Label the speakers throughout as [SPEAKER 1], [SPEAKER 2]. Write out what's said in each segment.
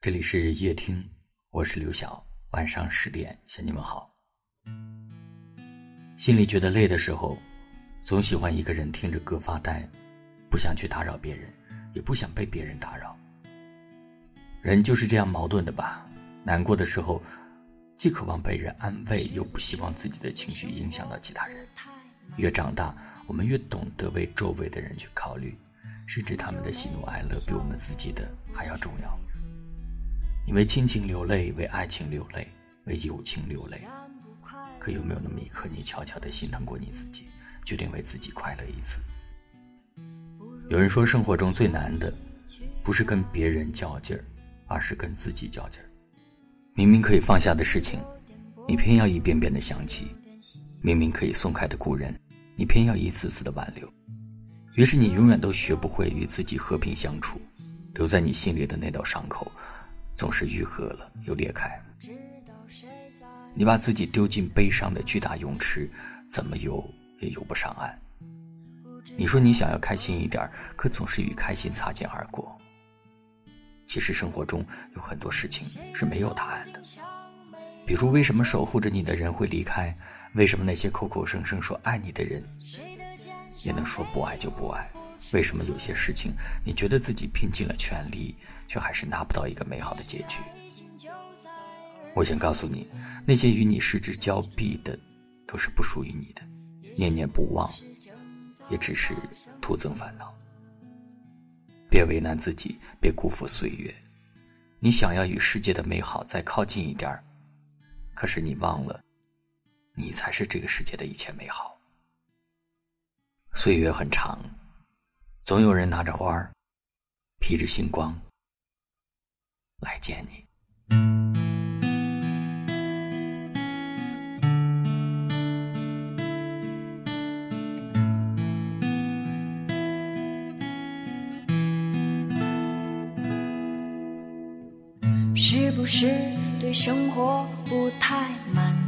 [SPEAKER 1] 这里是夜听，我是刘晓。晚上十点向你们好。心里觉得累的时候，总喜欢一个人听着歌发呆，不想去打扰别人，也不想被别人打扰。人就是这样矛盾的吧？难过的时候，既渴望被人安慰，又不希望自己的情绪影响到其他人。越长大，我们越懂得为周围的人去考虑，甚至他们的喜怒哀乐比我们自己的还要重要。你为亲情流泪，为爱情流泪，为友情流泪，可有没有那么一刻，你悄悄的心疼过你自己，决定为自己快乐一次？有人说，生活中最难的，不是跟别人较劲儿，而是跟自己较劲儿。明明可以放下的事情，你偏要一遍遍的想起；明明可以松开的故人，你偏要一次次的挽留。于是，你永远都学不会与自己和平相处，留在你心里的那道伤口。总是愈合了又裂开。你把自己丢进悲伤的巨大泳池，怎么游也游不上岸。你说你想要开心一点，可总是与开心擦肩而过。其实生活中有很多事情是没有答案的，比如为什么守护着你的人会离开？为什么那些口口声声说爱你的人，也能说不爱就不爱？为什么有些事情你觉得自己拼尽了全力，却还是拿不到一个美好的结局？我想告诉你，那些与你失之交臂的，都是不属于你的。念念不忘，也只是徒增烦恼。别为难自己，别辜负岁月。你想要与世界的美好再靠近一点儿，可是你忘了，你才是这个世界的一切美好。岁月很长。总有人拿着花儿，披着星光来见你。
[SPEAKER 2] 是不是对生活不太满意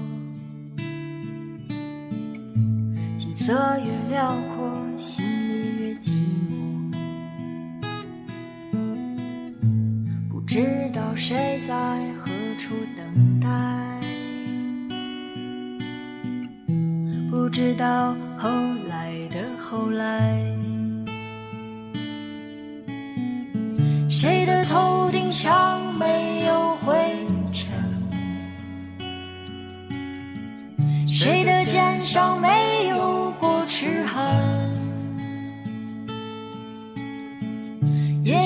[SPEAKER 2] 色越辽阔，心里越寂寞。不知道谁在何处等待，不知道后来的后来，谁的头顶上没有灰尘，谁的肩上没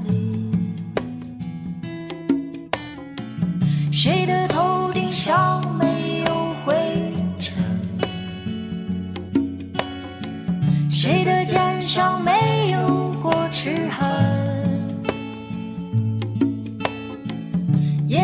[SPEAKER 2] 理。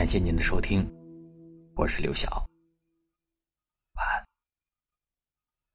[SPEAKER 1] 感谢您的收听，我是刘晓。